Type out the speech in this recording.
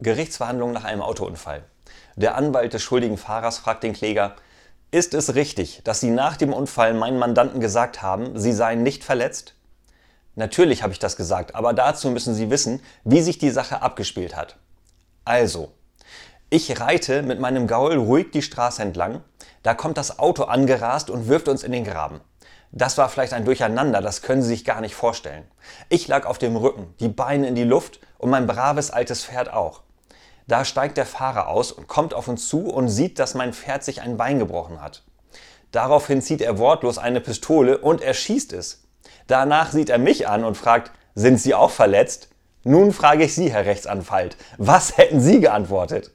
Gerichtsverhandlung nach einem Autounfall. Der Anwalt des schuldigen Fahrers fragt den Kläger, ist es richtig, dass Sie nach dem Unfall meinen Mandanten gesagt haben, Sie seien nicht verletzt? Natürlich habe ich das gesagt, aber dazu müssen Sie wissen, wie sich die Sache abgespielt hat. Also, ich reite mit meinem Gaul ruhig die Straße entlang, da kommt das Auto angerast und wirft uns in den Graben. Das war vielleicht ein Durcheinander, das können Sie sich gar nicht vorstellen. Ich lag auf dem Rücken, die Beine in die Luft und mein braves altes Pferd auch. Da steigt der Fahrer aus und kommt auf uns zu und sieht, dass mein Pferd sich ein Bein gebrochen hat. Daraufhin zieht er wortlos eine Pistole und erschießt es. Danach sieht er mich an und fragt, sind Sie auch verletzt? Nun frage ich Sie, Herr Rechtsanwalt, was hätten Sie geantwortet?